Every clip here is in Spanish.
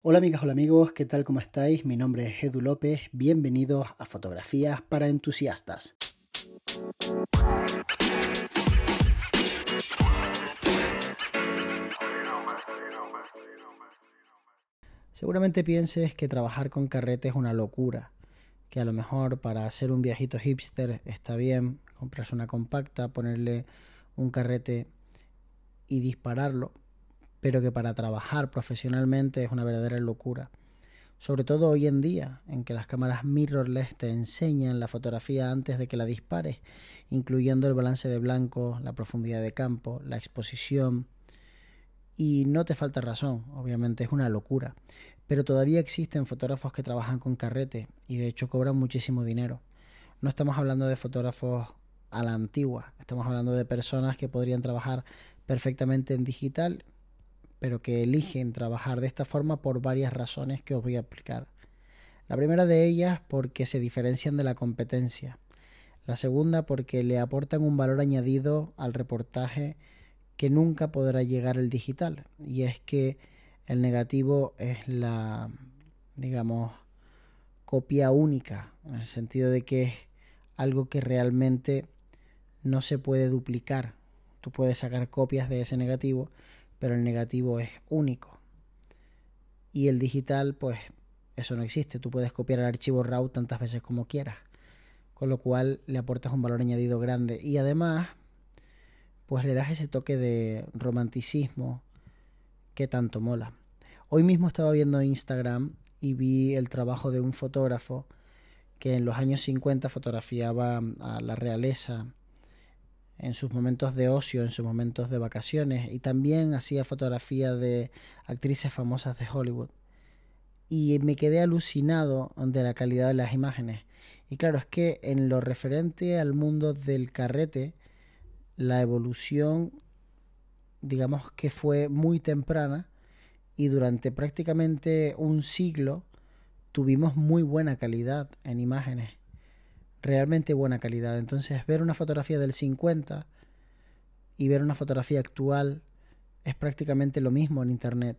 Hola amigas, hola amigos, ¿qué tal? ¿Cómo estáis? Mi nombre es Edu López, bienvenidos a Fotografías para Entusiastas. Seguramente pienses que trabajar con carrete es una locura, que a lo mejor para hacer un viajito hipster está bien, comprarse una compacta, ponerle un carrete y dispararlo, pero que para trabajar profesionalmente es una verdadera locura. Sobre todo hoy en día, en que las cámaras mirrorless te enseñan la fotografía antes de que la dispares, incluyendo el balance de blanco, la profundidad de campo, la exposición. Y no te falta razón, obviamente es una locura. Pero todavía existen fotógrafos que trabajan con carrete y de hecho cobran muchísimo dinero. No estamos hablando de fotógrafos a la antigua, estamos hablando de personas que podrían trabajar perfectamente en digital pero que eligen trabajar de esta forma por varias razones que os voy a explicar. La primera de ellas porque se diferencian de la competencia. La segunda porque le aportan un valor añadido al reportaje que nunca podrá llegar el digital. Y es que el negativo es la, digamos, copia única, en el sentido de que es algo que realmente no se puede duplicar. Tú puedes sacar copias de ese negativo, pero el negativo es único. Y el digital, pues eso no existe. Tú puedes copiar el archivo RAW tantas veces como quieras. Con lo cual le aportas un valor añadido grande. Y además, pues le das ese toque de romanticismo que tanto mola. Hoy mismo estaba viendo Instagram y vi el trabajo de un fotógrafo que en los años 50 fotografiaba a la realeza en sus momentos de ocio, en sus momentos de vacaciones y también hacía fotografía de actrices famosas de Hollywood. Y me quedé alucinado de la calidad de las imágenes. Y claro, es que en lo referente al mundo del carrete, la evolución, digamos que fue muy temprana y durante prácticamente un siglo tuvimos muy buena calidad en imágenes realmente buena calidad. Entonces, ver una fotografía del 50 y ver una fotografía actual es prácticamente lo mismo en Internet,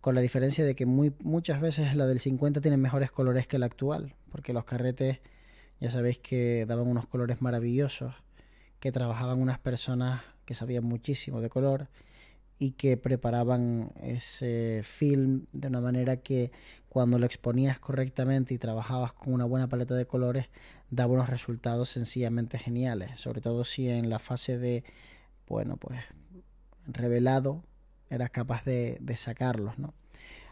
con la diferencia de que muy, muchas veces la del 50 tiene mejores colores que la actual, porque los carretes ya sabéis que daban unos colores maravillosos, que trabajaban unas personas que sabían muchísimo de color y que preparaban ese film de una manera que cuando lo exponías correctamente y trabajabas con una buena paleta de colores, daba unos resultados sencillamente geniales, sobre todo si en la fase de, bueno, pues revelado eras capaz de, sacarlos, ¿no?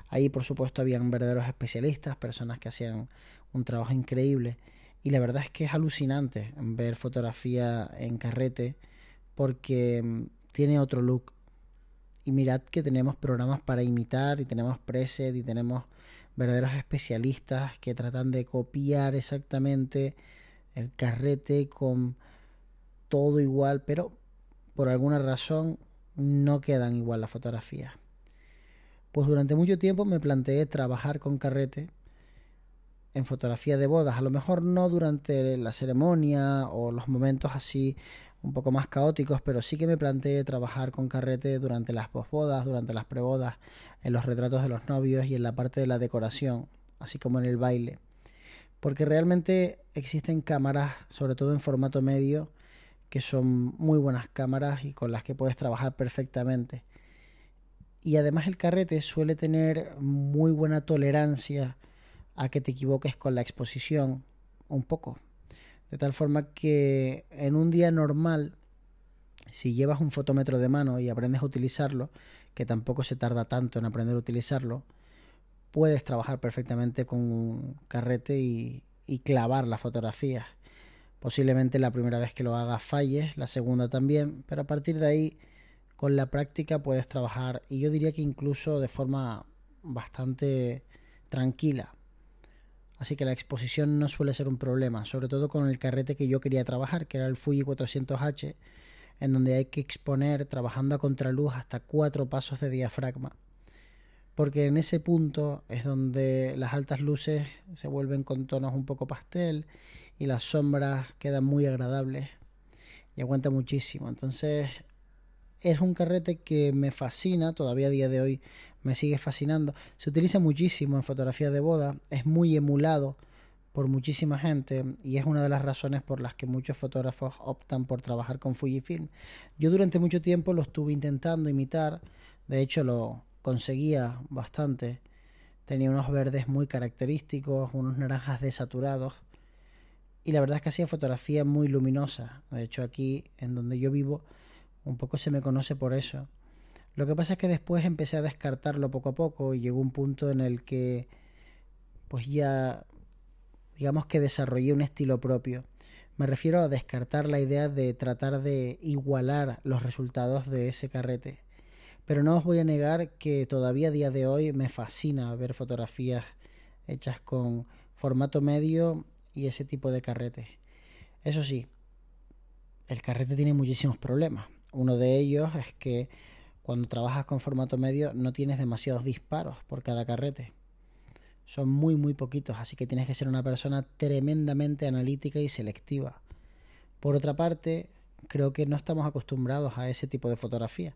Ahí, por supuesto, habían verdaderos especialistas, personas que hacían un trabajo increíble. Y la verdad es que es alucinante ver fotografía en carrete porque mm, tiene otro look, y mirad que tenemos programas para imitar y tenemos preset y tenemos verdaderos especialistas que tratan de copiar exactamente el carrete con todo igual, pero por alguna razón no quedan igual las fotografías. Pues durante mucho tiempo me planteé trabajar con carrete en fotografía de bodas, a lo mejor no durante la ceremonia o los momentos así un poco más caóticos, pero sí que me planteé trabajar con carrete durante las posbodas, durante las prebodas, en los retratos de los novios y en la parte de la decoración, así como en el baile. Porque realmente existen cámaras, sobre todo en formato medio, que son muy buenas cámaras y con las que puedes trabajar perfectamente. Y además el carrete suele tener muy buena tolerancia a que te equivoques con la exposición, un poco, de tal forma que en un día normal, si llevas un fotómetro de mano y aprendes a utilizarlo, que tampoco se tarda tanto en aprender a utilizarlo, puedes trabajar perfectamente con un carrete y, clavar las fotografías. Posiblemente la primera vez que lo hagas falles, la segunda también, pero a partir de ahí, con la práctica puedes trabajar y yo diría que incluso de forma bastante tranquila. Así que la exposición no suele ser un problema, sobre todo con el carrete que yo quería trabajar, que era el Fuji 400H, en donde hay que exponer trabajando a contraluz hasta cuatro pasos de diafragma. Porque en ese punto es donde las altas luces se vuelven con tonos un poco pastel y las sombras quedan muy agradables y aguanta muchísimo. Entonces es un carrete que me fascina, todavía a día de hoy me sigue fascinando. Se utiliza muchísimo en fotografía de boda, es muy emulado por muchísima gente y es una de las razones por las que muchos fotógrafos optan por trabajar con Fujifilm. Yo durante mucho tiempo lo estuve intentando imitar, de hecho lo conseguía bastante. Tenía unos verdes muy característicos, unos naranjas desaturados y la verdad es que hacía fotografía muy luminosa. De hecho aquí en donde yo vivo un poco se me conoce por eso. Lo que pasa es que después empecé a descartarlo poco a poco y llegó un punto en el que pues ya digamos que desarrollé un estilo propio. Me refiero a descartar la idea de tratar de igualar los resultados de ese carrete. Pero no os voy a negar que todavía a día de hoy me fascina ver fotografías hechas con formato medio y ese tipo de carrete. Eso sí, el carrete tiene muchísimos problemas. Uno de ellos es que cuando trabajas con formato medio no tienes demasiados disparos por cada carrete. Son muy muy poquitos, así que tienes que ser una persona tremendamente analítica y selectiva. Por otra parte, creo que no estamos acostumbrados a ese tipo de fotografía.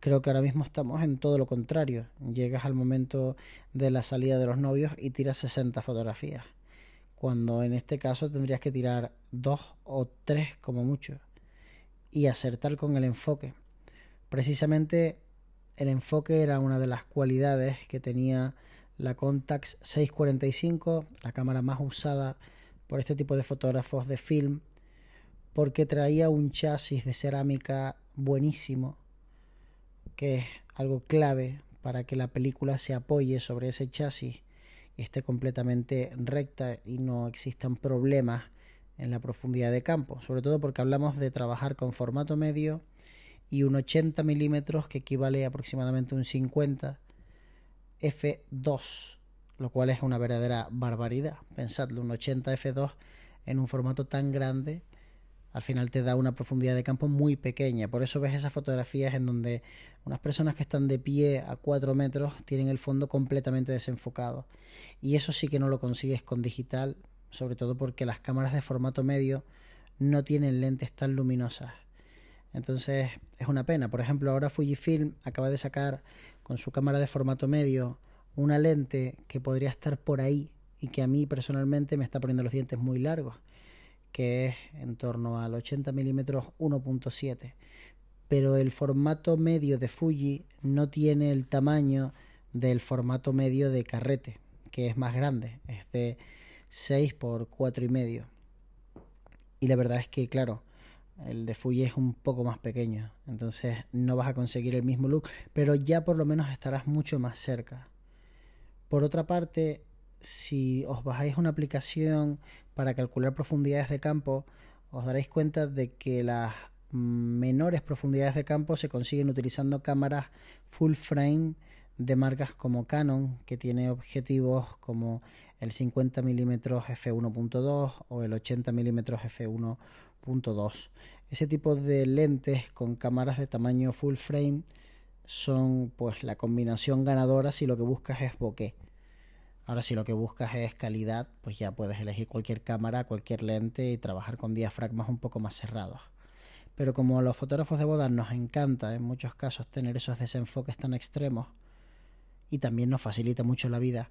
Creo que ahora mismo estamos en todo lo contrario. Llegas al momento de la salida de los novios y tiras 60 fotografías. Cuando en este caso tendrías que tirar dos o tres como mucho. Y acertar con el enfoque. Precisamente el enfoque era una de las cualidades que tenía la Contax 645, la cámara más usada por este tipo de fotógrafos de film porque traía un chasis de cerámica buenísimo, que es algo clave para que la película se apoye sobre ese chasis y esté completamente recta y no existan problemas en la profundidad de campo, sobre todo porque hablamos de trabajar con formato medio y un 80 milímetros que equivale aproximadamente a un 50 f2, lo cual es una verdadera barbaridad. Pensadlo, un 80 f2 en un formato tan grande al final te da una profundidad de campo muy pequeña. Por eso ves esas fotografías en donde unas personas que están de pie a 4 metros tienen el fondo completamente desenfocado. Y eso sí que no lo consigues con digital, sobre todo porque las cámaras de formato medio no tienen lentes tan luminosas. Entonces es una pena. Por ejemplo, ahora Fujifilm acaba de sacar con su cámara de formato medio una lente que podría estar por ahí y que a mí personalmente me está poniendo los dientes muy largos que es en torno al 80 milímetros 1.7 pero el formato medio de Fuji no tiene el tamaño del formato medio de carrete que es más grande es de 6 por 4 y medio. Y la verdad es que claro el de Fuji es un poco más pequeño. Entonces no vas a conseguir el mismo look pero ya por lo menos estarás mucho más cerca. Por otra parte si os bajáis una aplicación para calcular profundidades de campo, os daréis cuenta de que las menores profundidades de campo se consiguen utilizando cámaras full frame de marcas como Canon, que tiene objetivos como el 50 mm f1.2 o el 80 mm f1.2. Ese tipo de lentes con cámaras de tamaño full frame son pues la combinación ganadora si lo que buscas es bokeh. Ahora si lo que buscas es calidad, pues ya puedes elegir cualquier cámara, cualquier lente y trabajar con diafragmas un poco más cerrados. Pero como a los fotógrafos de boda nos encanta en muchos casos tener esos desenfoques tan extremos y también nos facilita mucho la vida,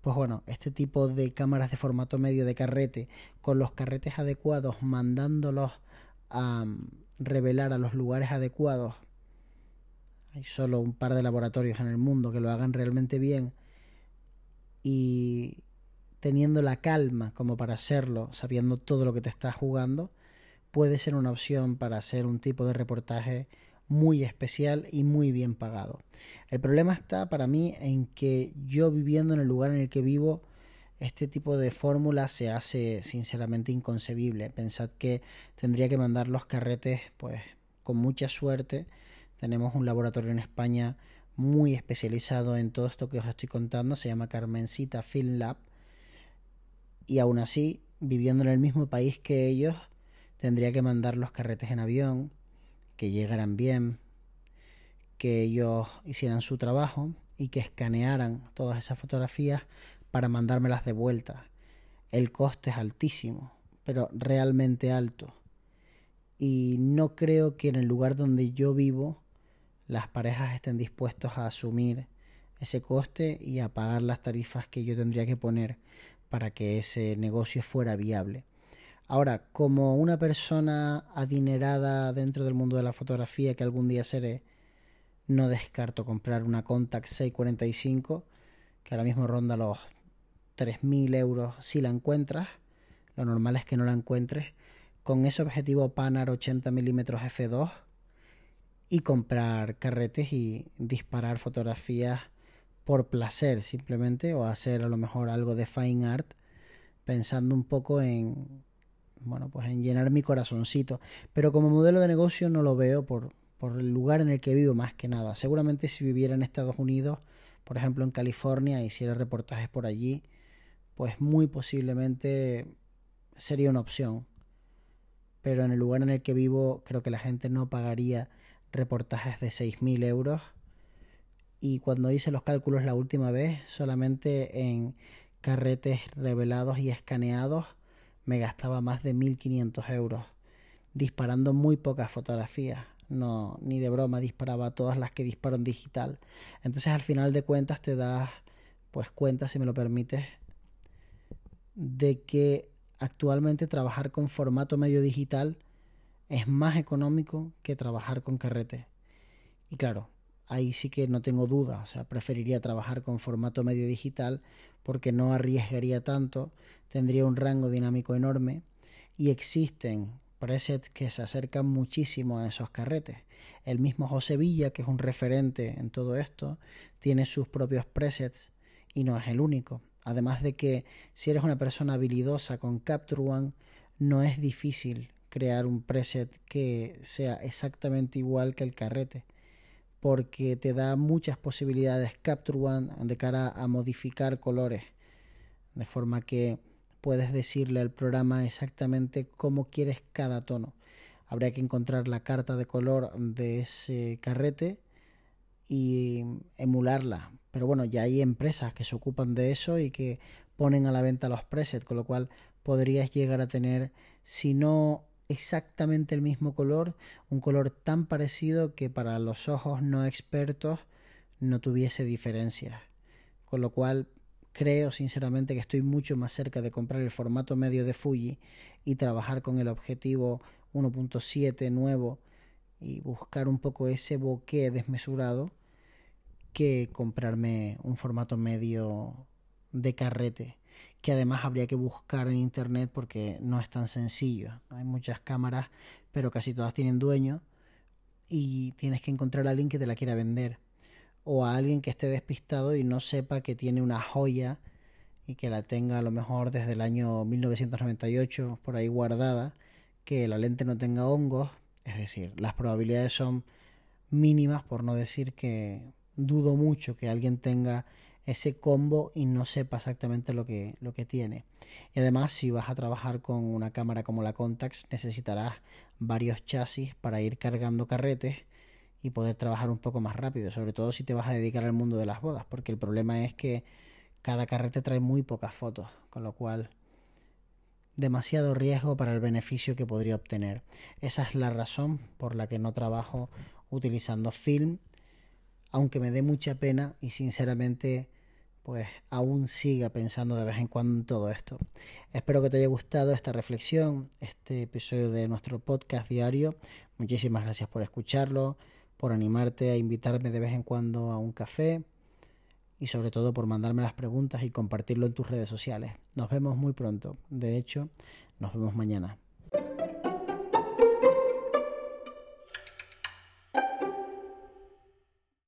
pues bueno, este tipo de cámaras de formato medio de carrete, con los carretes adecuados, mandándolos a mm, revelar a los lugares adecuados, hay solo un par de laboratorios en el mundo que lo hagan realmente bien, y teniendo la calma como para hacerlo, sabiendo todo lo que te estás jugando, puede ser una opción para hacer un tipo de reportaje muy especial y muy bien pagado. El problema está para mí en que yo viviendo en el lugar en el que vivo, este tipo de fórmula se hace sinceramente inconcebible. Pensad que tendría que mandar los carretes, pues con mucha suerte. Tenemos un laboratorio en España muy especializado en todo esto que os estoy contando, se llama Carmencita Film Lab, y aún así, viviendo en el mismo país que ellos, tendría que mandar los carretes en avión, que llegaran bien, que ellos hicieran su trabajo y que escanearan todas esas fotografías para mandármelas de vuelta. El coste es altísimo, pero realmente alto. Y no creo que en el lugar donde yo vivo las parejas estén dispuestos a asumir ese coste y a pagar las tarifas que yo tendría que poner para que ese negocio fuera viable. Ahora, como una persona adinerada dentro del mundo de la fotografía que algún día seré, no descarto comprar una Contact 645 que ahora mismo ronda los 3.000 euros si la encuentras. Lo normal es que no la encuentres. Con ese objetivo Panar 80 mm f2 y comprar carretes y disparar fotografías por placer simplemente o hacer a lo mejor algo de fine art pensando un poco en bueno pues en llenar mi corazoncito. Pero como modelo de negocio no lo veo por, por el lugar en el que vivo más que nada. Seguramente si viviera en Estados Unidos por ejemplo en California hiciera reportajes por allí pues muy posiblemente sería una opción. Pero en el lugar en el que vivo creo que la gente no pagaría reportajes de 6.000 euros. Y cuando hice los cálculos la última vez, solamente en carretes revelados y escaneados me gastaba más de 1.500 euros, disparando muy pocas fotografías. No, ni de broma disparaba todas las que disparo en digital. Entonces al final de cuentas te das pues cuenta, si me lo permites, de que actualmente trabajar con formato medio digital es más económico que trabajar con carrete. Y claro, ahí sí que no tengo duda, o sea, preferiría trabajar con formato medio digital porque no arriesgaría tanto, tendría un rango dinámico enorme y existen presets que se acercan muchísimo a esos carretes. El mismo José Villa, que es un referente en todo esto, tiene sus propios presets y no es el único. Además de que si eres una persona habilidosa con Capture One, no es difícil crear un preset que sea exactamente igual que el carrete porque te da muchas posibilidades Capture One de cara a modificar colores de forma que puedes decirle al programa exactamente cómo quieres cada tono. Habría que encontrar la carta de color de ese carrete y emularla. Pero bueno ya hay empresas que se ocupan de eso y que ponen a la venta los presets con lo cual podrías llegar a tener si no exactamente el mismo color, un color tan parecido que para los ojos no expertos no tuviese diferencias. Con lo cual creo sinceramente que estoy mucho más cerca de comprar el formato medio de Fuji y trabajar con el objetivo 1.7 nuevo y buscar un poco ese bokeh desmesurado que comprarme un formato medio de carrete que además habría que buscar en internet porque no es tan sencillo. Hay muchas cámaras, pero casi todas tienen dueño y tienes que encontrar a alguien que te la quiera vender o a alguien que esté despistado y no sepa que tiene una joya y que la tenga a lo mejor desde el año 1998 por ahí guardada, que la lente no tenga hongos, es decir, las probabilidades son mínimas por no decir que dudo mucho que alguien tenga ese combo y no sepa exactamente lo que, lo que tiene. Y además, si vas a trabajar con una cámara como la Contax, necesitarás varios chasis para ir cargando carretes y poder trabajar un poco más rápido, sobre todo si te vas a dedicar al mundo de las bodas, porque el problema es que cada carrete trae muy pocas fotos, con lo cual demasiado riesgo para el beneficio que podría obtener. Esa es la razón por la que no trabajo utilizando film, aunque me dé mucha pena y sinceramente pues aún siga pensando de vez en cuando en todo esto. Espero que te haya gustado esta reflexión, este episodio de nuestro podcast diario. Muchísimas gracias por escucharlo, por animarte a invitarme de vez en cuando a un café y sobre todo por mandarme las preguntas y compartirlo en tus redes sociales. Nos vemos muy pronto. De hecho, nos vemos mañana.